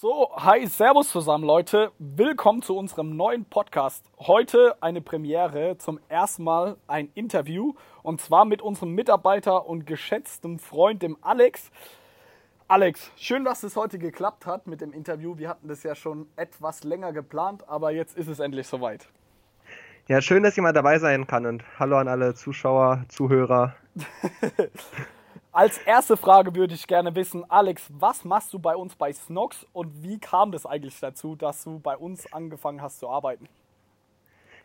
So, hi, servus zusammen, Leute. Willkommen zu unserem neuen Podcast. Heute eine Premiere, zum ersten Mal ein Interview und zwar mit unserem Mitarbeiter und geschätzten Freund, dem Alex. Alex, schön, dass es heute geklappt hat mit dem Interview. Wir hatten das ja schon etwas länger geplant, aber jetzt ist es endlich soweit. Ja, schön, dass jemand dabei sein kann und hallo an alle Zuschauer, Zuhörer. Als erste Frage würde ich gerne wissen, Alex, was machst du bei uns bei Snox und wie kam das eigentlich dazu, dass du bei uns angefangen hast zu arbeiten?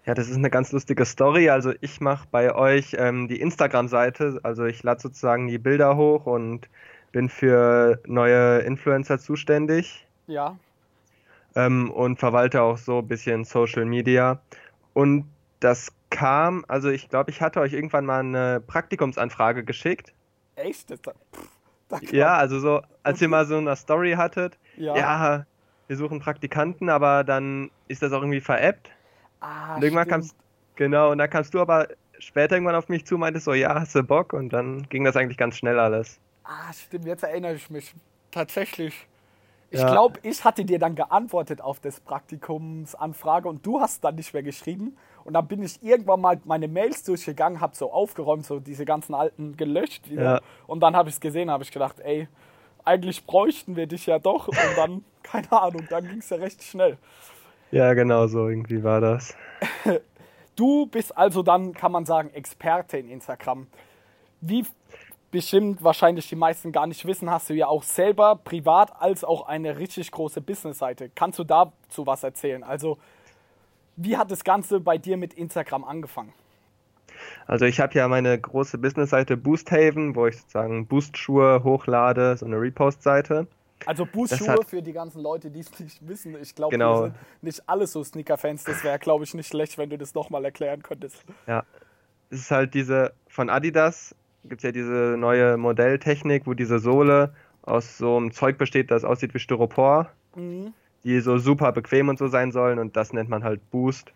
Ja, das ist eine ganz lustige Story. Also ich mache bei euch ähm, die Instagram-Seite. Also ich lade sozusagen die Bilder hoch und bin für neue Influencer zuständig. Ja. Ähm, und verwalte auch so ein bisschen Social Media. Und das kam, also ich glaube, ich hatte euch irgendwann mal eine Praktikumsanfrage geschickt. Echt? Das, pff, ja, also so, als ihr mal so eine Story hattet, ja. ja, wir suchen Praktikanten, aber dann ist das auch irgendwie veräppt. Ah, und irgendwann kamst, genau, und dann kamst du aber später irgendwann auf mich zu, meintest so, ja, hast du Bock? Und dann ging das eigentlich ganz schnell alles. Ah, stimmt, jetzt erinnere ich mich. Tatsächlich. Ich ja. glaube, ich hatte dir dann geantwortet auf das Praktikumsanfrage und du hast dann nicht mehr geschrieben. Und dann bin ich irgendwann mal meine Mails durchgegangen, habe so aufgeräumt, so diese ganzen alten gelöscht wieder. Ja. Und dann habe ich es gesehen, habe ich gedacht, ey, eigentlich bräuchten wir dich ja doch. Und dann, keine Ahnung, dann ging es ja recht schnell. Ja, genau so irgendwie war das. Du bist also dann, kann man sagen, Experte in Instagram. Wie bestimmt wahrscheinlich die meisten gar nicht wissen, hast du ja auch selber privat als auch eine richtig große Businessseite. Kannst du dazu was erzählen? Also, wie hat das Ganze bei dir mit Instagram angefangen? Also ich habe ja meine große Businessseite Boosthaven, wo ich sozusagen Boostschuhe hochlade, so eine Repost-Seite. Also Boostschuhe für die ganzen Leute, die es nicht wissen. Ich glaube, genau. wir sind nicht alle so Sneaker-Fans. Das wäre, glaube ich, nicht schlecht, wenn du das nochmal erklären könntest. Ja, es ist halt diese von Adidas gibt es ja diese neue Modelltechnik, wo diese Sohle aus so einem Zeug besteht, das aussieht wie Styropor, mhm. Die so super bequem und so sein sollen und das nennt man halt Boost.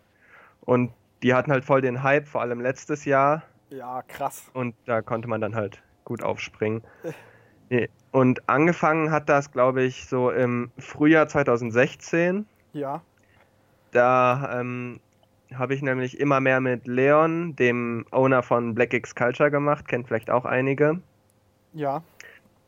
Und die hatten halt voll den Hype, vor allem letztes Jahr. Ja, krass. Und da konnte man dann halt gut aufspringen. Und angefangen hat das, glaube ich, so im Frühjahr 2016. Ja. Da ähm, habe ich nämlich immer mehr mit Leon, dem Owner von Black X Culture gemacht, kennt vielleicht auch einige. Ja.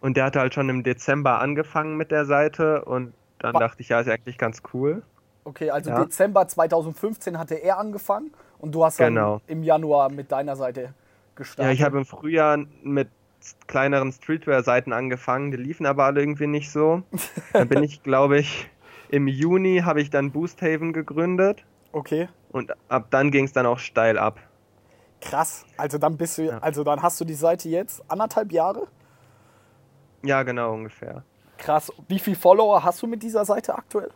Und der hatte halt schon im Dezember angefangen mit der Seite und dann dachte ich, ja, ist eigentlich ganz cool. Okay, also ja. Dezember 2015 hatte er angefangen und du hast dann genau. im Januar mit deiner Seite gestartet. Ja, ich habe im Frühjahr mit kleineren Streetwear-Seiten angefangen, die liefen aber alle irgendwie nicht so. dann bin ich, glaube ich, im Juni habe ich dann Boosthaven gegründet. Okay. Und ab dann ging es dann auch steil ab. Krass. Also dann bist du, ja. also dann hast du die Seite jetzt anderthalb Jahre? Ja, genau ungefähr. Krass. Wie viele Follower hast du mit dieser Seite aktuell?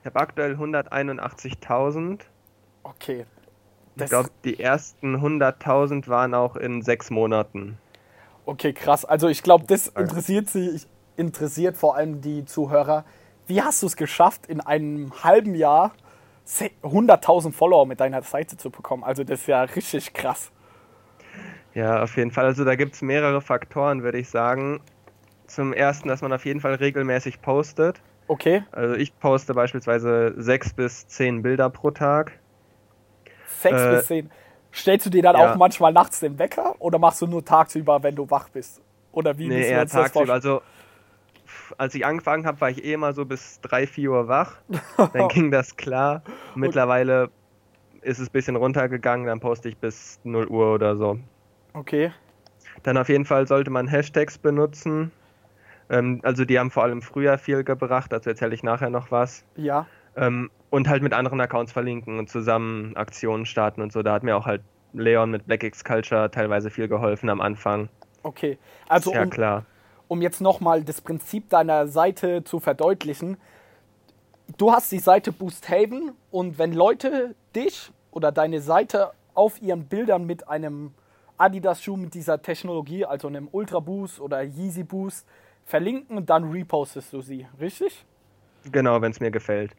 Ich habe aktuell 181.000. Okay. Das ich glaube, die ersten 100.000 waren auch in sechs Monaten. Okay, krass. Also ich glaube, das interessiert sie, interessiert vor allem die Zuhörer. Wie hast du es geschafft, in einem halben Jahr 100.000 Follower mit deiner Seite zu bekommen. Also das ist ja richtig krass. Ja, auf jeden Fall. Also da gibt es mehrere Faktoren, würde ich sagen. Zum ersten, dass man auf jeden Fall regelmäßig postet. Okay. Also ich poste beispielsweise sechs bis zehn Bilder pro Tag. Sechs äh, bis zehn. Stellst du dir dann ja. auch manchmal nachts den Wecker oder machst du nur tagsüber, wenn du wach bist? Oder wie nee, eher tagsüber. Also als ich angefangen habe, war ich eh immer so bis 3, 4 Uhr wach. Dann ging das klar. Mittlerweile ist es ein bisschen runtergegangen, dann poste ich bis 0 Uhr oder so. Okay. Dann auf jeden Fall sollte man Hashtags benutzen. Ähm, also die haben vor allem früher viel gebracht, dazu erzähle ich nachher noch was. Ja. Ähm, und halt mit anderen Accounts verlinken und zusammen Aktionen starten und so. Da hat mir auch halt Leon mit Black X Culture teilweise viel geholfen am Anfang. Okay, also ja um, klar um jetzt nochmal das Prinzip deiner Seite zu verdeutlichen. Du hast die Seite Boosthaven und wenn Leute dich oder deine Seite auf ihren Bildern mit einem Adidas-Schuh mit dieser Technologie, also einem Ultra Boost oder Yeezy Boost, verlinken, dann repostest du sie, richtig? Genau, wenn es mir gefällt.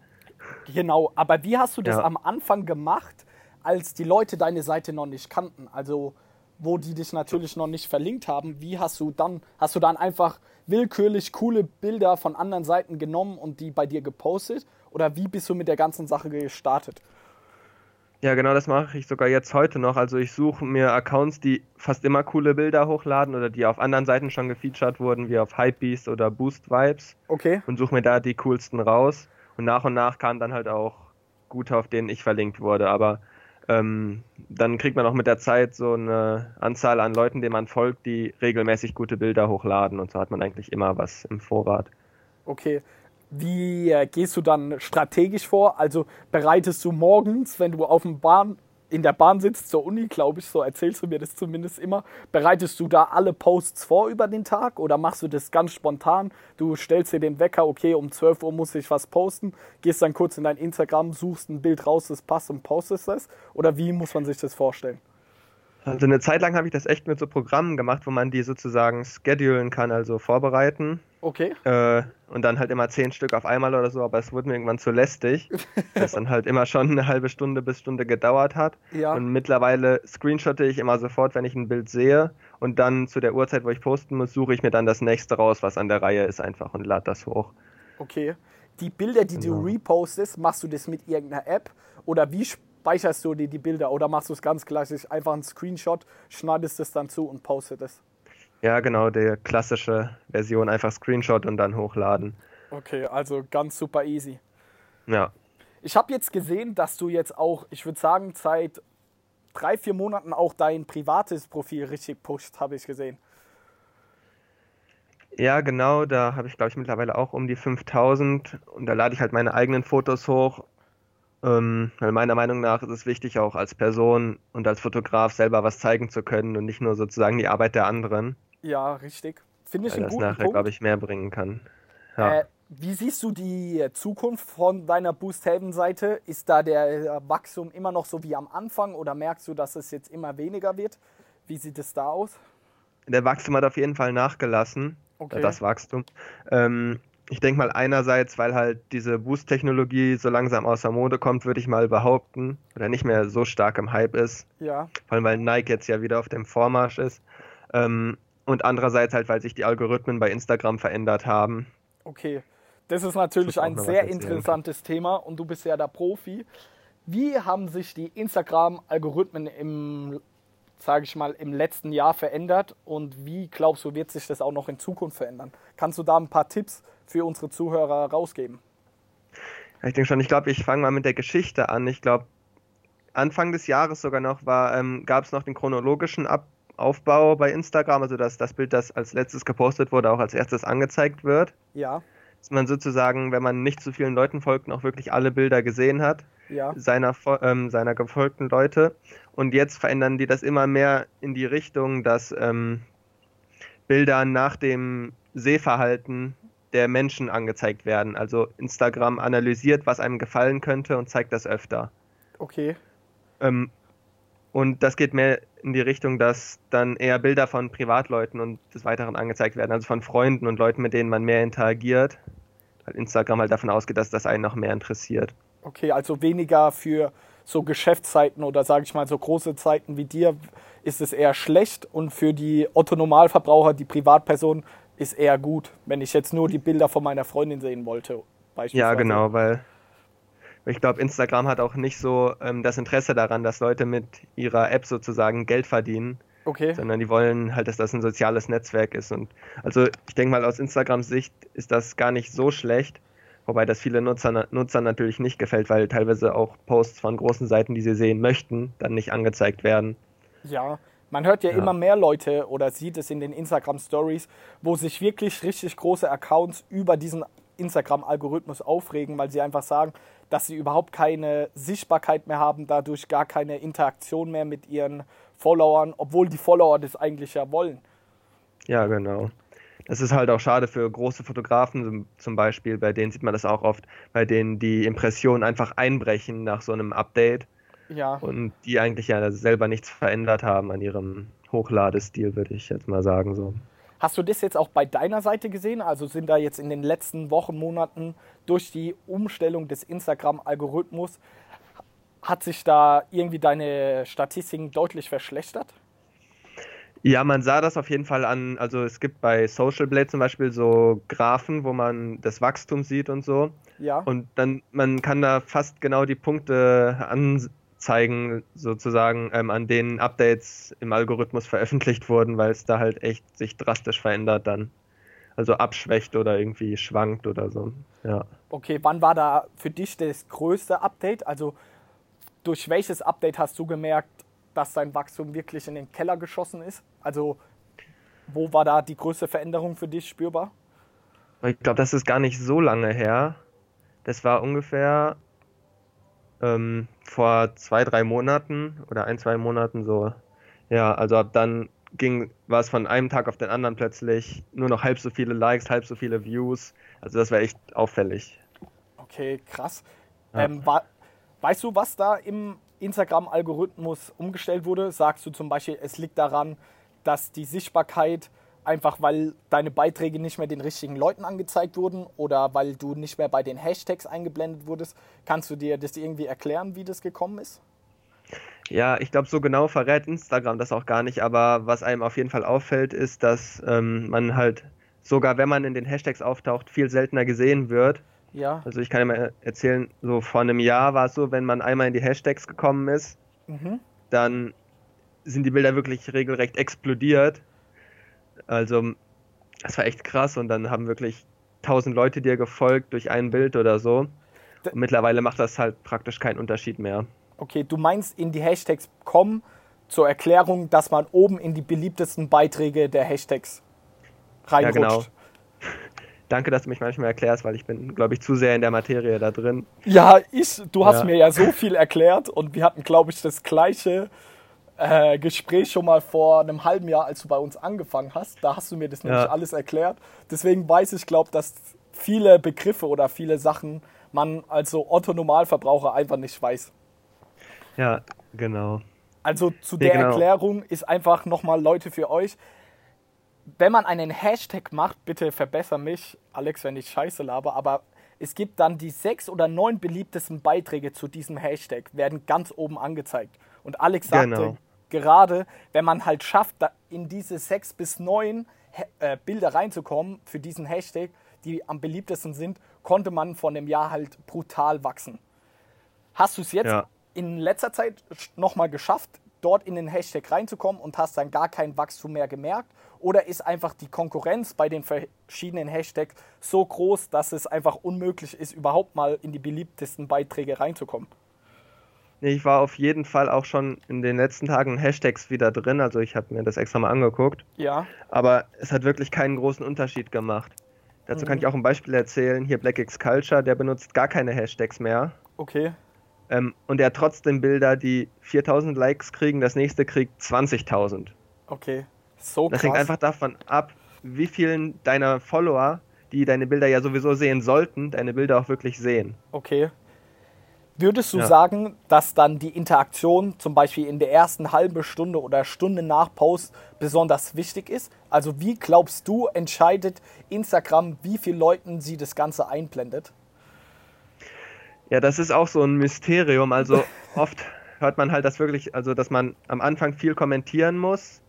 Genau, aber wie hast du das ja. am Anfang gemacht, als die Leute deine Seite noch nicht kannten? Also wo die dich natürlich noch nicht verlinkt haben, wie hast du dann, hast du dann einfach willkürlich coole Bilder von anderen Seiten genommen und die bei dir gepostet? Oder wie bist du mit der ganzen Sache gestartet? Ja, genau, das mache ich sogar jetzt heute noch. Also ich suche mir Accounts, die fast immer coole Bilder hochladen oder die auf anderen Seiten schon gefeatured wurden, wie auf Hypebeast oder Boost Vibes. Okay. Und suche mir da die coolsten raus. Und nach und nach kamen dann halt auch gute, auf denen ich verlinkt wurde. Aber ähm, dann kriegt man auch mit der Zeit so eine Anzahl an Leuten, denen man folgt, die regelmäßig gute Bilder hochladen. Und so hat man eigentlich immer was im Vorrat. Okay. Wie gehst du dann strategisch vor? Also bereitest du morgens, wenn du auf dem Bahn in der Bahn sitzt zur Uni, glaube ich, so erzählst du mir das zumindest immer. Bereitest du da alle Posts vor über den Tag oder machst du das ganz spontan? Du stellst dir den Wecker, okay, um 12 Uhr muss ich was posten, gehst dann kurz in dein Instagram, suchst ein Bild raus, das passt und postest das? Oder wie muss man sich das vorstellen? Also eine Zeit lang habe ich das echt mit so Programmen gemacht, wo man die sozusagen schedulen kann, also vorbereiten. Okay. Äh, und dann halt immer zehn Stück auf einmal oder so, aber es wurde mir irgendwann zu lästig, dass dann halt immer schon eine halbe Stunde bis Stunde gedauert hat. Ja. Und mittlerweile screenshotte ich immer sofort, wenn ich ein Bild sehe. Und dann zu der Uhrzeit, wo ich posten muss, suche ich mir dann das nächste raus, was an der Reihe ist, einfach und lade das hoch. Okay. Die Bilder, die Genau. du repostest, machst du das mit irgendeiner App? Oder wie speicherst du dir die Bilder? Oder machst du es ganz klassisch, einfach einen Screenshot, schneidest es dann zu und postest es? Ja, genau, die klassische Version, einfach Screenshot und dann hochladen. Okay, also ganz super easy. Ja. Ich habe jetzt gesehen, dass du jetzt auch, ich würde sagen, seit drei, vier Monaten auch dein privates Profil richtig pusht, habe ich gesehen. Ja, genau, da habe ich, glaube ich, mittlerweile auch um die 5000 und da lade ich halt meine eigenen Fotos hoch. Ähm, weil meiner Meinung nach ist es wichtig, auch als Person und als Fotograf selber was zeigen zu können und nicht nur sozusagen die Arbeit der anderen, Ja, richtig. Finde ich weil einen das nachher, glaube ich, mehr bringen kann. Ja. Äh, wie siehst du die Zukunft von deiner Boost Haven Seite? Ist da der Wachstum immer noch so wie am Anfang oder merkst du, dass es jetzt immer weniger wird? Wie sieht es da aus? Der Wachstum hat auf jeden Fall nachgelassen, Okay. das Wachstum. Ähm, ich denke mal einerseits, weil halt diese Boost-Technologie so langsam außer Mode kommt, würde ich mal behaupten, oder nicht mehr so stark im Hype ist. Ja, vor allem weil Nike jetzt ja wieder auf dem Vormarsch ist. Ähm, und andererseits halt, weil sich die Algorithmen bei Instagram verändert haben. okay. Das ist natürlich Das ein sehr interessantes Thema und du bist ja der Profi. Wie haben sich die Instagram-Algorithmen im, sage ich mal, im letzten Jahr verändert und wie glaubst du, wird sich das auch noch in Zukunft verändern? Kannst du da ein paar Tipps für unsere Zuhörer rausgeben? Ich denke schon, ich glaube, ich fange mal mit der Geschichte an. Ich glaube, Anfang des Jahres sogar noch war, ähm, gab es noch den chronologischen Ab Aufbau bei Instagram, also dass das Bild, das als letztes gepostet wurde, auch als erstes angezeigt wird. Ja, Dass man sozusagen, wenn man nicht zu vielen Leuten folgt, noch wirklich alle Bilder gesehen hat. Ja, seiner, ähm, seiner gefolgten Leute. Und jetzt verändern die das immer mehr in die Richtung, dass ähm, Bilder nach dem Sehverhalten der Menschen angezeigt werden. Also Instagram analysiert, was einem gefallen könnte und zeigt das öfter. okay. Ähm, und das geht mehr in die Richtung, dass dann eher Bilder von Privatleuten und des Weiteren angezeigt werden, also von Freunden und Leuten, mit denen man mehr interagiert. Weil Instagram halt davon ausgeht, dass das einen noch mehr interessiert. Okay, also weniger für so Geschäftszeiten oder sage ich mal so große Zeiten wie dir ist es eher schlecht und für die Otto-Normalverbraucher, die Privatperson, ist eher gut, wenn ich jetzt nur die Bilder von meiner Freundin sehen wollte. Ja, beispielsweise. genau, weil ich glaube, Instagram hat auch nicht so ähm, das Interesse daran, dass Leute mit ihrer App sozusagen Geld verdienen, Okay, sondern die wollen halt, dass das ein soziales Netzwerk ist. Und also ich denke mal, aus Instagrams Sicht ist das gar nicht so schlecht, wobei das viele Nutzer, Nutzern natürlich nicht gefällt, weil teilweise auch Posts von großen Seiten, die sie sehen möchten, dann nicht angezeigt werden. ja. Man hört ja, Ja. immer mehr Leute oder sieht es in den Instagram-Stories, wo sich wirklich richtig große Accounts über diesen Instagram-Algorithmus aufregen, weil sie einfach sagen, dass sie überhaupt keine Sichtbarkeit mehr haben, dadurch gar keine Interaktion mehr mit ihren Followern, obwohl die Follower das eigentlich ja wollen. Ja, genau. Das ist halt auch schade für große Fotografen zum- zum Beispiel, bei denen sieht man das auch oft, bei denen die Impressionen einfach einbrechen nach so einem Update. Ja, und die eigentlich ja selber nichts verändert haben an ihrem Hochladestil, würde ich jetzt mal sagen so. Hast du das jetzt auch bei deiner Seite gesehen? Also sind da jetzt in den letzten Wochen, Monaten durch die Umstellung des Instagram-Algorithmus, hat sich da irgendwie deine Statistiken deutlich verschlechtert? Ja, man sah das auf jeden Fall an. Also es gibt bei Social Blade zum Beispiel so Graphen, wo man das Wachstum sieht und so. Ja. Und dann, man kann da fast genau die Punkte anzeigen, sozusagen, ähm, an denen Updates im Algorithmus veröffentlicht wurden, weil es da halt echt sich drastisch verändert dann. Also abschwächt oder irgendwie schwankt oder so. Ja. Okay, wann war da für dich das größte Update? Also durch welches Update hast du gemerkt, dass dein Wachstum wirklich in den Keller geschossen ist? Also wo war da die größte Veränderung für dich spürbar? Ich glaube, das ist gar nicht so lange her. Das war ungefähr ähm, vor zwei, drei Monaten oder ein, zwei Monaten so. Ja, also ab dann ging, war es von einem Tag auf den anderen plötzlich nur noch halb so viele Likes, halb so viele Views. Also das war echt auffällig. Okay, krass. Ja. Ähm, war, weißt du, was da im Instagram-Algorithmus umgestellt wurde? Sagst du zum Beispiel, es liegt daran, dass die Sichtbarkeit einfach, weil deine Beiträge nicht mehr den richtigen Leuten angezeigt wurden oder weil du nicht mehr bei den Hashtags eingeblendet wurdest? Kannst du dir das irgendwie erklären, wie das gekommen ist? Ja, ich glaube, so genau verrät Instagram das auch gar nicht, aber was einem auf jeden Fall auffällt, ist, dass ähm, man halt sogar, wenn man in den Hashtags auftaucht, viel seltener gesehen wird ja. Also ich kann ja mal erzählen, so vor einem Jahr war es so, wenn man einmal in die Hashtags gekommen ist, mhm. dann sind die Bilder wirklich regelrecht explodiert. Also das war echt krass und dann haben wirklich tausend Leute dir gefolgt durch ein Bild oder so. Und mittlerweile macht das halt praktisch keinen Unterschied mehr. Okay, du meinst in die Hashtags kommen zur Erklärung, dass man oben in die beliebtesten Beiträge der Hashtags reinrutscht. Ja, genau. Danke, dass du mich manchmal erklärst, weil ich bin, glaube ich, zu sehr in der Materie da drin. Ja, ich, du hast ja. mir ja so viel erklärt und wir hatten, glaube ich, das gleiche äh, Gespräch schon mal vor einem halben Jahr, als du bei uns angefangen hast. Da hast du mir das nämlich ja. alles erklärt. Deswegen weiß ich, glaube dass viele Begriffe oder viele Sachen man als so Otto-Normalverbraucher einfach nicht weiß. Ja, genau. Also zu der ja, genau. Erklärung ist einfach nochmal Leute für euch wenn man einen Hashtag macht, bitte verbessere mich, Alex, wenn ich scheiße laber, aber es gibt dann die sechs oder neun beliebtesten Beiträge zu diesem Hashtag, werden ganz oben angezeigt. Und Alex sagte genau. gerade, wenn man halt schafft, in diese sechs bis neun äh, Bilder reinzukommen für diesen Hashtag, die am beliebtesten sind, konnte man von dem Jahr halt brutal wachsen. Hast du es jetzt ja. in letzter Zeit nochmal geschafft, dort in den Hashtag reinzukommen und hast dann gar kein Wachstum mehr gemerkt? Oder ist einfach die Konkurrenz bei den verschiedenen Hashtags so groß, dass es einfach unmöglich ist, überhaupt mal in die beliebtesten Beiträge reinzukommen? Ich war auf jeden Fall auch schon in den letzten Tagen Hashtags wieder drin, also ich habe mir das extra mal angeguckt. Ja. Aber es hat wirklich keinen großen Unterschied gemacht. Dazu mhm. kann ich auch ein Beispiel erzählen. Hier Black X Culture, der benutzt gar keine Hashtags mehr. Okay. Ähm, und er hat trotzdem Bilder, die 4000 Likes kriegen, das nächste kriegt 20.000. Okay, so Das hängt einfach davon ab, wie vielen deiner Follower, die deine Bilder ja sowieso sehen sollten, deine Bilder auch wirklich sehen. Okay. Würdest du ja. sagen, dass dann die Interaktion zum Beispiel in der ersten halben Stunde oder Stunde nach Post besonders wichtig ist? Also wie glaubst du, entscheidet Instagram, wie viele Leuten sie das Ganze einblendet? Ja, das ist auch so ein Mysterium. Also oft hört man halt das wirklich, also dass man am Anfang viel kommentieren muss,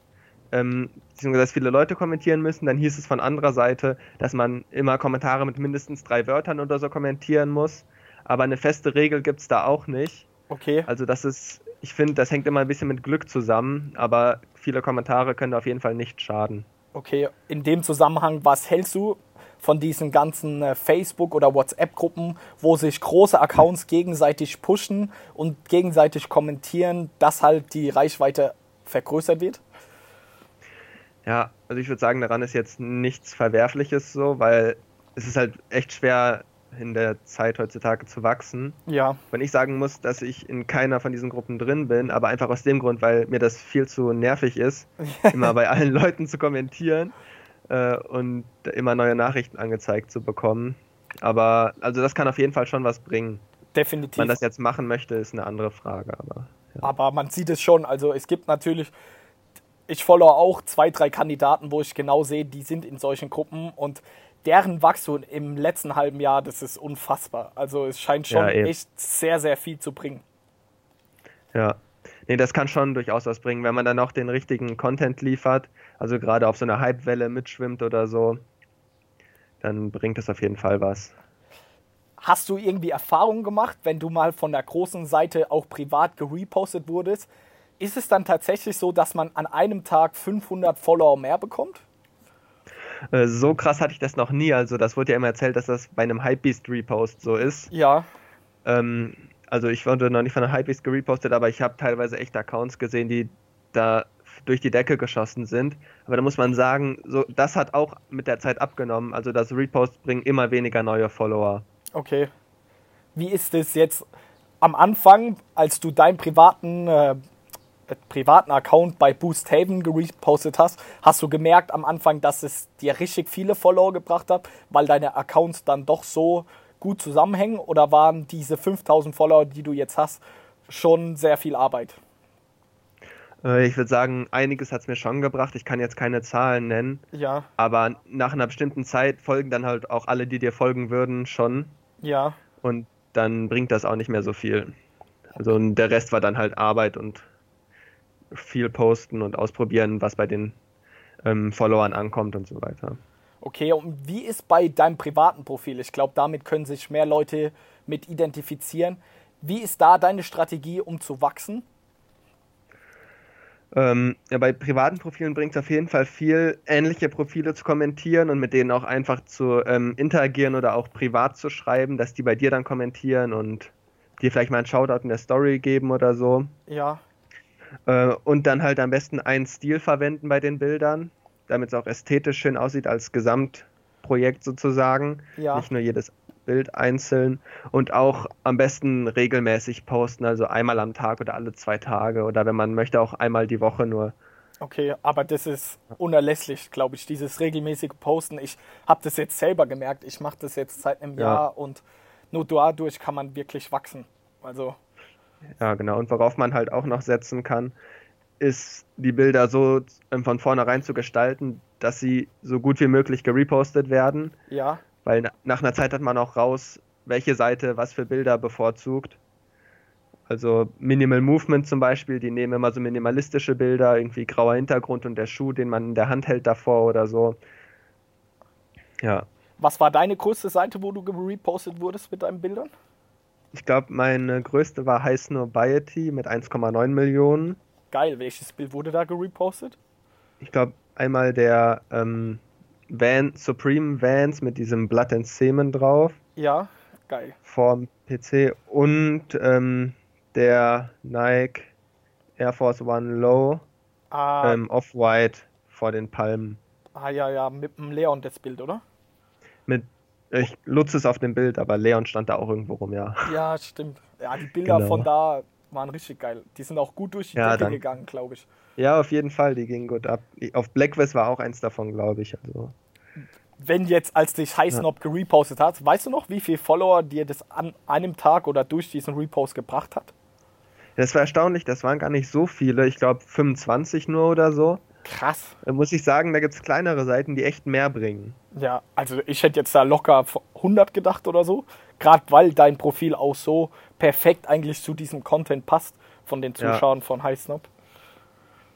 ähm, beziehungsweise dass viele Leute kommentieren müssen. Dann hieß es von anderer Seite, dass man immer Kommentare mit mindestens drei Wörtern oder so kommentieren muss. Aber eine feste Regel gibt es da auch nicht. Okay. Also das ist, ich finde, das hängt immer ein bisschen mit Glück zusammen, aber viele Kommentare können auf jeden Fall nicht schaden. Okay, in dem Zusammenhang, was hältst du von diesen ganzen äh, Facebook- oder WhatsApp-Gruppen, wo sich große Accounts gegenseitig pushen und gegenseitig kommentieren, dass halt die Reichweite vergrößert wird? Ja, also ich würde sagen, daran ist jetzt nichts Verwerfliches so, weil es ist halt echt schwer in der Zeit heutzutage zu wachsen. Ja. Wenn ich sagen muss, dass ich in keiner von diesen Gruppen drin bin, aber einfach aus dem Grund, weil mir das viel zu nervig ist, immer bei allen Leuten zu kommentieren äh, und immer neue Nachrichten angezeigt zu bekommen. Aber also das kann auf jeden Fall schon was bringen. Definitiv. Ob man das jetzt machen möchte, ist eine andere Frage. Aber, ja. aber man sieht es schon. Also es gibt natürlich, ich follow auch zwei, drei Kandidaten, wo ich genau sehe, die sind in solchen Gruppen und deren Wachstum im letzten halben Jahr, das ist unfassbar. Also es scheint schon ja, echt sehr, sehr viel zu bringen. Ja, Nee, das kann schon durchaus was bringen, wenn man dann auch den richtigen Content liefert, also gerade auf so einer Hypewelle mitschwimmt oder so, dann bringt das auf jeden Fall was. Hast du irgendwie Erfahrungen gemacht, wenn du mal von der großen Seite auch privat gerepostet wurdest? Ist es dann tatsächlich so, dass man an einem Tag 500 Follower mehr bekommt? Äh, so krass hatte ich das noch nie. Also, das wurde ja immer erzählt, dass das bei einem Hypebeast-Repost so ist. Ja. Ähm, also, ich wurde noch nicht von einem Hypebeast gerepostet, aber ich habe teilweise echt Accounts gesehen, die da durch die Decke geschossen sind. Aber da muss man sagen, so, das hat auch mit der Zeit abgenommen. Also, das Repost bringt immer weniger neue Follower. Okay. Wie ist es jetzt am Anfang, als du deinen privaten, äh, privaten Account bei Boost Haven gepostet hast, hast du gemerkt am Anfang, dass es dir richtig viele Follower gebracht hat, weil deine Accounts dann doch so gut zusammenhängen? Oder waren diese 5000 Follower, die du jetzt hast, schon sehr viel Arbeit? Äh, ich würde sagen, einiges hat es mir schon gebracht. Ich kann jetzt keine Zahlen nennen. Ja. Aber nach einer bestimmten Zeit folgen dann halt auch alle, die dir folgen würden, schon. Ja. Und dann bringt das auch nicht mehr so viel. Also und der Rest war dann halt Arbeit und viel posten und ausprobieren, was bei den ähm, Followern ankommt und so weiter. Okay, und wie ist bei deinem privaten Profil? Ich glaube, damit können sich mehr Leute mit identifizieren. Wie ist da deine Strategie, um zu wachsen? Ähm, ja, bei privaten Profilen bringt es auf jeden Fall viel, ähnliche Profile zu kommentieren und mit denen auch einfach zu ähm, interagieren oder auch privat zu schreiben, dass die bei dir dann kommentieren und dir vielleicht mal einen Shoutout in der Story geben oder so. Ja. Äh, und dann halt am besten einen Stil verwenden bei den Bildern, damit es auch ästhetisch schön aussieht als Gesamtprojekt sozusagen. Ja. Nicht nur jedes Bild einzeln und auch am besten regelmäßig posten, also einmal am Tag oder alle zwei Tage oder wenn man möchte auch einmal die Woche nur. Okay, aber das ist unerlässlich, glaube ich, dieses regelmäßige Posten. Ich habe das jetzt selber gemerkt. Ich mache das jetzt seit einem ja. Jahr und nur dadurch kann man wirklich wachsen. Also. Ja, genau. Und worauf man halt auch noch setzen kann, ist die Bilder so ähm, von vornherein zu gestalten, dass sie so gut wie möglich gerepostet werden. Ja. Weil nach einer Zeit hat man auch raus, welche Seite was für Bilder bevorzugt. Also Minimal Movement zum Beispiel, die nehmen immer so minimalistische Bilder, irgendwie grauer Hintergrund und der Schuh, den man in der Hand hält davor oder so. Ja. Was war deine größte Seite, wo du repostet wurdest mit deinen Bildern? Ich glaube, meine größte war High Snobiety mit 1,9 Millionen. Geil, welches Bild wurde da gerepostet? Ich glaube, einmal der ähm, Van, Supreme Vans mit diesem Blood and Semen drauf. Ja, geil. Vorm PC und ähm, der Nike Air Force One Low ah, ähm, Off-White vor den Palmen. Ah, ja, ja, mit dem Leon das Bild, oder? Mit, ich nutze es auf dem Bild, aber Leon stand da auch irgendwo rum, ja. Ja, stimmt. Ja, die Bilder genau. von da waren richtig geil. Die sind auch gut durch die ja, Decke gegangen, glaube ich. Ja, auf jeden Fall, die gingen gut ab. Auf Blackwest war auch eins davon, glaube ich. Also. Wenn jetzt, als dich Highsnob ja. gerepostet hat, weißt du noch, wie viele Follower dir das an einem Tag oder durch diesen Repost gebracht hat? Das war erstaunlich, das waren gar nicht so viele. Ich glaube 25 nur oder so. Krass. Da muss ich sagen, da gibt es kleinere Seiten, die echt mehr bringen. Ja, also ich hätte jetzt da locker 100 gedacht oder so. Gerade weil dein Profil auch so perfekt eigentlich zu diesem Content passt von den Zuschauern ja. von Highsnob.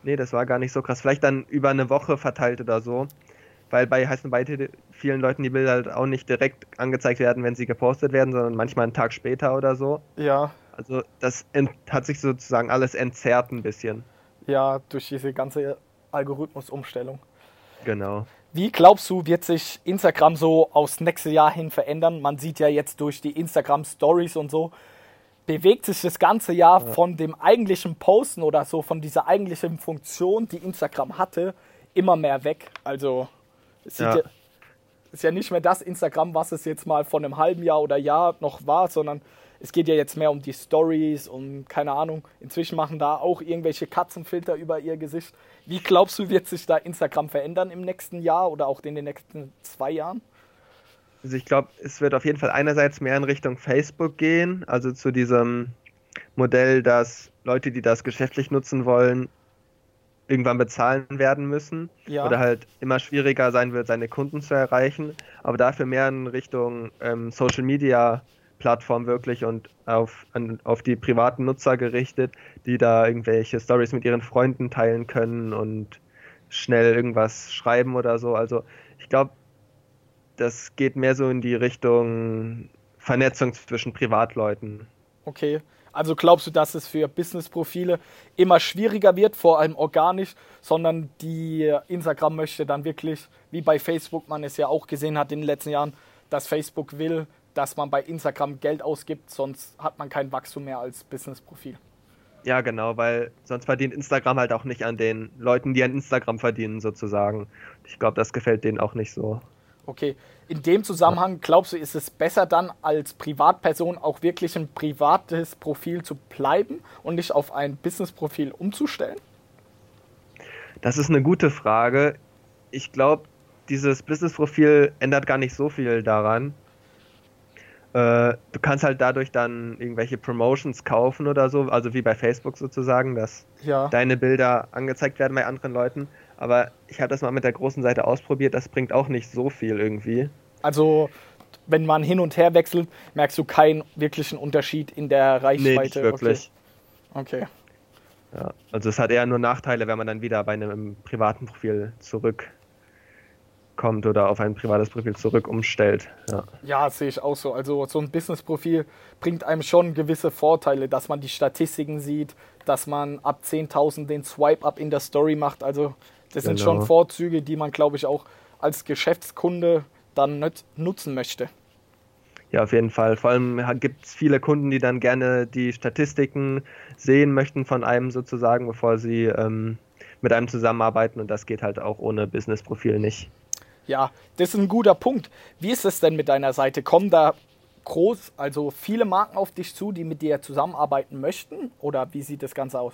Nee, das war gar nicht so krass. Vielleicht dann über eine Woche verteilt oder so. Weil bei Heißen Beite vielen Leuten die Bilder halt auch nicht direkt angezeigt werden, wenn sie gepostet werden, sondern manchmal einen Tag später oder so. Ja. Also das hat sich sozusagen alles entzerrt ein bisschen. Ja, durch diese ganze Algorithmusumstellung. Genau. Wie glaubst du, wird sich Instagram so aufs nächste Jahr hin verändern? Man sieht ja jetzt durch die Instagram Stories und so, bewegt sich das ganze Jahr ja. von dem eigentlichen Posten oder so, von dieser eigentlichen Funktion, die Instagram hatte, immer mehr weg. Also es ja. Ja, ist ja nicht mehr das Instagram, was es jetzt mal von einem halben Jahr oder Jahr noch war, sondern es geht ja jetzt mehr um die Stories und keine Ahnung. Inzwischen machen da auch irgendwelche Katzenfilter über ihr Gesicht. Wie glaubst du, wird sich da Instagram verändern im nächsten Jahr oder auch in den nächsten zwei Jahren? Also ich glaube, es wird auf jeden Fall einerseits mehr in Richtung Facebook gehen, also zu diesem Modell, dass Leute, die das geschäftlich nutzen wollen, irgendwann bezahlen werden müssen ja. oder halt immer schwieriger sein wird, seine Kunden zu erreichen, aber dafür mehr in Richtung ähm, Social Media Plattform wirklich und auf, an, auf die privaten Nutzer gerichtet, die da irgendwelche Stories mit ihren Freunden teilen können und schnell irgendwas schreiben oder so. Also ich glaube, das geht mehr so in die Richtung Vernetzung zwischen Privatleuten. Okay. Also glaubst du, dass es für Business-Profile immer schwieriger wird, vor allem organisch, sondern die Instagram möchte dann wirklich, wie bei Facebook man es ja auch gesehen hat in den letzten Jahren, dass Facebook will, dass man bei Instagram Geld ausgibt, sonst hat man kein Wachstum mehr als Business-Profil. Ja, genau, weil sonst verdient Instagram halt auch nicht an den Leuten, die an Instagram verdienen, sozusagen. Ich glaube, das gefällt denen auch nicht so. Okay, in dem Zusammenhang glaubst du, ist es besser dann als Privatperson auch wirklich ein privates Profil zu bleiben und nicht auf ein Business-Profil umzustellen? Das ist eine gute Frage. Ich glaube, dieses Business-Profil ändert gar nicht so viel daran. Äh, du kannst halt dadurch dann irgendwelche Promotions kaufen oder so, also wie bei Facebook sozusagen, dass ja. deine Bilder angezeigt werden bei anderen Leuten. Aber ich habe das mal mit der großen Seite ausprobiert, das bringt auch nicht so viel irgendwie. Also, wenn man hin und her wechselt, merkst du keinen wirklichen Unterschied in der Reichweite. Nee, nicht wirklich. Okay. okay. Ja, also es hat eher nur Nachteile, wenn man dann wieder bei einem privaten Profil zurück kommt oder auf ein privates Profil zurück umstellt. Ja. ja, sehe ich auch so. Also so ein Business-Profil bringt einem schon gewisse Vorteile, dass man die Statistiken sieht, dass man ab 10.000 den Swipe-Up in der Story macht. Also das genau. sind schon Vorzüge, die man, glaube ich, auch als Geschäftskunde dann nicht nutzen möchte. Ja, auf jeden Fall. Vor allem gibt es viele Kunden, die dann gerne die Statistiken sehen möchten von einem sozusagen, bevor sie ähm, mit einem zusammenarbeiten und das geht halt auch ohne Business-Profil nicht. Ja, das ist ein guter Punkt. Wie ist es denn mit deiner Seite? Kommen da groß, also viele Marken auf dich zu, die mit dir zusammenarbeiten möchten? Oder wie sieht das Ganze aus?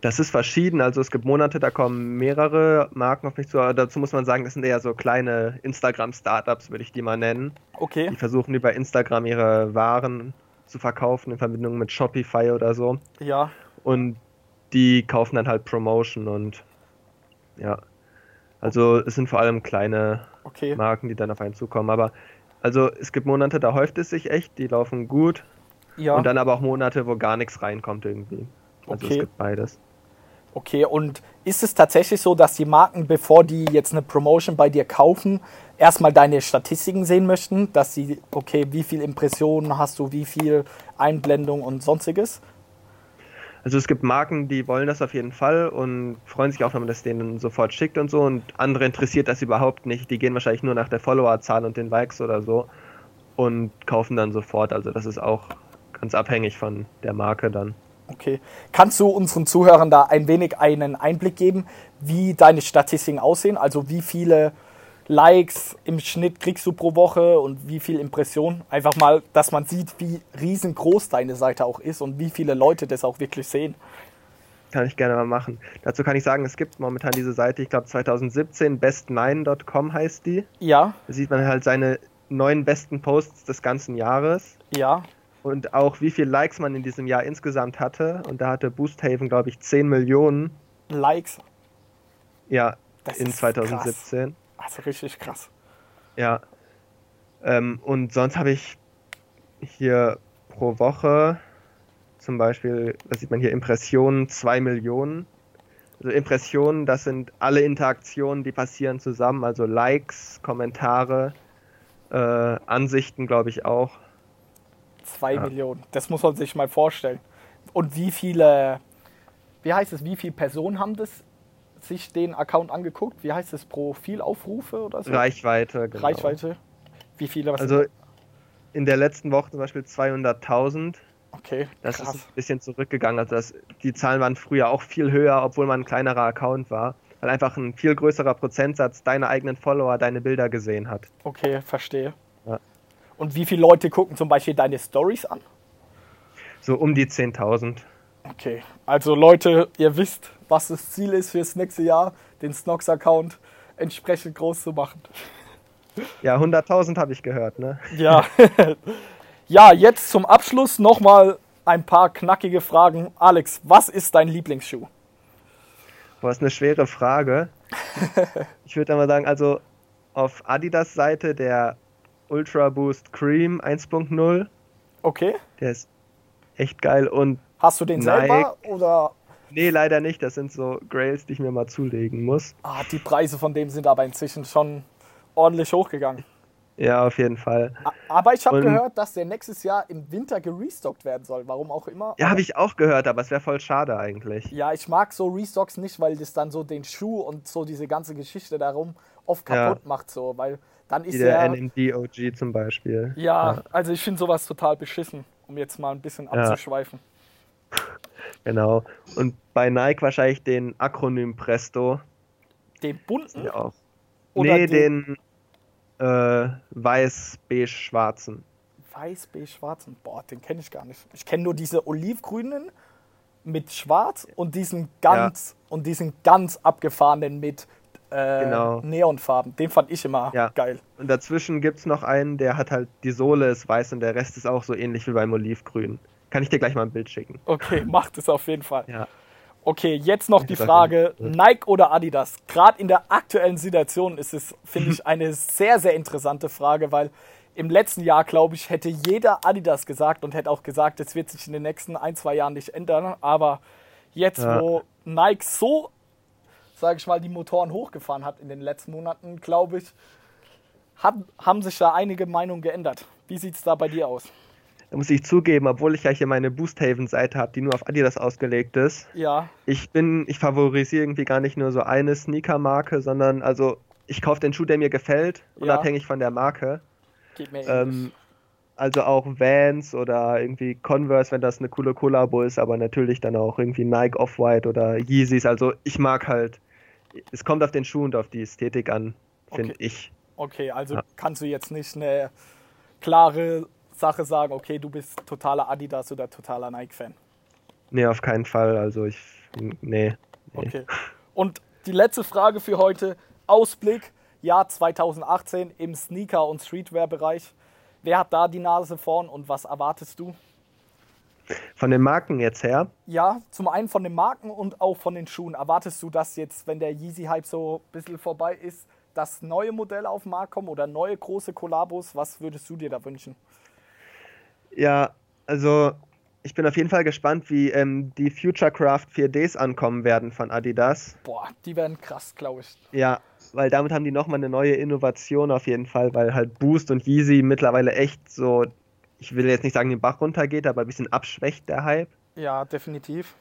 Das ist verschieden. Also es gibt Monate, da kommen mehrere Marken auf mich zu. Aber dazu muss man sagen, das sind eher so kleine Instagram-Startups, würde ich die mal nennen. Okay. Die versuchen über Instagram ihre Waren zu verkaufen in Verbindung mit Shopify oder so. Ja. Und die kaufen dann halt Promotion und ja. Also es sind vor allem kleine okay. Marken, die dann auf einen zukommen. Aber also es gibt Monate, da häuft es sich echt, die laufen gut. Ja. Und dann aber auch Monate, wo gar nichts reinkommt irgendwie. Also okay. es gibt beides. Okay, und ist es tatsächlich so, dass die Marken, bevor die jetzt eine Promotion bei dir kaufen, erstmal deine Statistiken sehen möchten, dass sie, okay, wie viel Impressionen hast du, wie viel Einblendung und sonstiges? Also es gibt Marken, die wollen das auf jeden Fall und freuen sich auch, wenn man das denen sofort schickt und so. Und andere interessiert das überhaupt nicht. Die gehen wahrscheinlich nur nach der Followerzahl und den Likes oder so und kaufen dann sofort. Also das ist auch ganz abhängig von der Marke dann. Okay. Kannst du unseren Zuhörern da ein wenig einen Einblick geben, wie deine Statistiken aussehen? Also wie viele Likes im Schnitt kriegst du pro Woche und wie viel Impressionen. Einfach mal, dass man sieht, wie riesengroß deine Seite auch ist und wie viele Leute das auch wirklich sehen. Kann ich gerne mal machen. Dazu kann ich sagen, es gibt momentan diese Seite, ich glaube 2017, best9.com heißt die. Ja. Da sieht man halt seine neun besten Posts des ganzen Jahres. Ja. Und auch wie viele Likes man in diesem Jahr insgesamt hatte. Und da hatte Boosthaven, glaube ich, 10 Millionen. Likes? Ja, das in 2017. Krass. Also richtig krass. Ja. Ähm, und sonst habe ich hier pro Woche zum Beispiel, was sieht man hier, Impressionen 2 Millionen. Also Impressionen, das sind alle Interaktionen, die passieren zusammen, also Likes, Kommentare, äh, Ansichten, glaube ich auch. 2 ja. Millionen, das muss man sich mal vorstellen. Und wie viele, wie heißt es, wie viele Personen haben das sich den Account angeguckt? Wie heißt es? Profilaufrufe oder so? Reichweite, genau. Reichweite. Wie viele? also in der letzten Woche zum Beispiel 200.000. Okay. Das krass. ist ein bisschen zurückgegangen. Also das, die Zahlen waren früher auch viel höher, obwohl man ein kleinerer Account war. Weil einfach ein viel größerer Prozentsatz deiner eigenen Follower deine Bilder gesehen hat. Okay, verstehe. Ja. Und wie viele Leute gucken zum Beispiel deine Stories an? So um die 10.000. Okay, also Leute, ihr wisst, was das Ziel ist fürs nächste Jahr, den Snox-Account entsprechend groß zu machen. Ja, 100.000 habe ich gehört, ne? Ja. ja, jetzt zum Abschluss nochmal ein paar knackige Fragen. Alex, was ist dein Lieblingsschuh? Boah, ist eine schwere Frage. ich würde mal sagen, also auf Adidas Seite der Ultra Boost Cream 1.0. Okay. Der ist echt geil und Hast du den Nike. selber oder? Nee, leider nicht. Das sind so Grails, die ich mir mal zulegen muss. Ah, die Preise von dem sind aber inzwischen schon ordentlich hochgegangen. Ja, auf jeden Fall. Aber ich habe gehört, dass der nächstes Jahr im Winter gerestockt werden soll. Warum auch immer. Ja, habe ich auch gehört, aber es wäre voll schade eigentlich. Ja, ich mag so Restocks nicht, weil das dann so den Schuh und so diese ganze Geschichte darum oft Ja. kaputt macht. So, weil dann ist Wie der ja. NMD OG zum Beispiel. Ja, also ich finde sowas total beschissen, um jetzt mal ein bisschen Ja. Genau. Und bei Nike wahrscheinlich den Akronym Presto. Den bunten Ja auch. Oder nee, den- den, äh, weiß-beige-schwarzen. weiß, beige, schwarzen. Boah, den kenne ich gar nicht. Ich kenne nur diese olivgrünen mit schwarz und diesen ganz und diesen ganz abgefahrenen mit äh, Genau. Neonfarben. Den fand ich immer Ja. geil. Und dazwischen gibt es noch einen, der hat halt, die Sohle ist weiß und der Rest ist auch so ähnlich wie beim Olivgrün. Kann ich dir gleich mal ein Bild schicken. Okay, macht es auf jeden Fall. Ja. Okay, jetzt noch die Frage, Nike oder Adidas? Gerade in der aktuellen Situation ist es, finde ich, eine sehr, sehr interessante Frage, weil im letzten Jahr, glaube ich, hätte jeder Adidas gesagt und hätte auch gesagt, es wird sich in den nächsten ein, zwei Jahren nicht ändern. Aber jetzt, Ja. wo Nike so, sage ich mal, die Motoren hochgefahren hat in den letzten Monaten, glaube ich, hat, haben sich da einige Meinungen geändert. Wie sieht es da bei dir aus? Da muss ich zugeben, obwohl ich ja hier meine Boosthaven-Seite habe, die nur auf Adidas ausgelegt ist. Ja, Ich bin, ich favorisiere irgendwie gar nicht nur so eine Sneaker-Marke, sondern also ich kaufe den Schuh, der mir gefällt, Ja. unabhängig von der Marke. geht mir. Ähm, also auch Vans oder irgendwie Converse, wenn das eine coole Kollabo ist, aber natürlich dann auch irgendwie Nike Off-White oder Yeezys. Also ich mag halt, es kommt auf den Schuh und auf die Ästhetik an, finde Okay. ich. Okay, also Ja. kannst du jetzt nicht eine klare Sache sagen, okay, du bist totaler Adidas oder totaler Nike-Fan. Nee, auf keinen Fall. Also ich, nee. nee. Okay. Und die letzte Frage für heute: Ausblick, Jahr 2018 im Sneaker- und Streetwear-Bereich. Wer hat da die Nase vorn und was erwartest du? Von den Marken jetzt her, Ja, zum einen von den Marken und auch von den Schuhen. Erwartest du, dass jetzt, wenn der Yeezy-Hype so ein bisschen vorbei ist, dass neue Modelle auf den Markt kommen oder neue große Kollabos? Was würdest du dir da wünschen? Ja, also ich bin auf jeden Fall gespannt, wie ähm, die Futurecraft 4Ds ankommen werden von Adidas. Boah, die werden krass, glaube ich. Ja, weil damit haben die nochmal eine neue Innovation auf jeden Fall, weil halt Boost und Yeezy mittlerweile echt so, ich will jetzt nicht sagen, den Bach runtergeht, aber ein bisschen abschwächt der Hype. Ja, definitiv.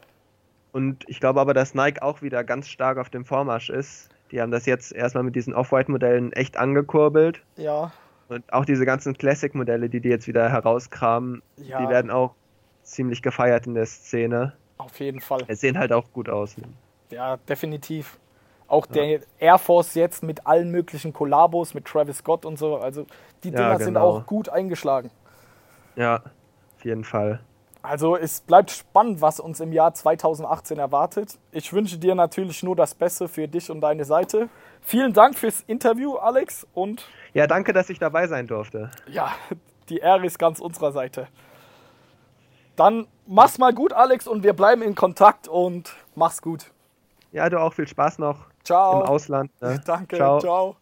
Und ich glaube aber, dass Nike auch wieder ganz stark auf dem Vormarsch ist. Die haben das jetzt erstmal mit diesen Off-White-Modellen echt angekurbelt. Ja, Und auch diese ganzen Classic-Modelle, die die jetzt wieder herauskramen, Ja. die werden auch ziemlich gefeiert in der Szene. auf jeden Fall. Es sehen halt auch gut aus. Ja, definitiv. Auch der Air Force jetzt mit allen möglichen Kollabos, mit Travis Scott und so. Also die Ja, Dinger sind genau. auch gut eingeschlagen. Ja, auf jeden Fall. Also es bleibt spannend, was uns im Jahr 2018 erwartet. Ich wünsche dir natürlich nur das Beste für dich und deine Seite. Vielen Dank fürs Interview, Alex. Und Ja, danke, dass ich dabei sein durfte. ja, die Ehre ist ganz unserer Seite. Dann mach's mal gut, Alex, und wir bleiben in Kontakt und mach's gut. Ja, du auch viel Spaß noch Ciao. im Ausland. Ne? Danke, Ciao. ciao.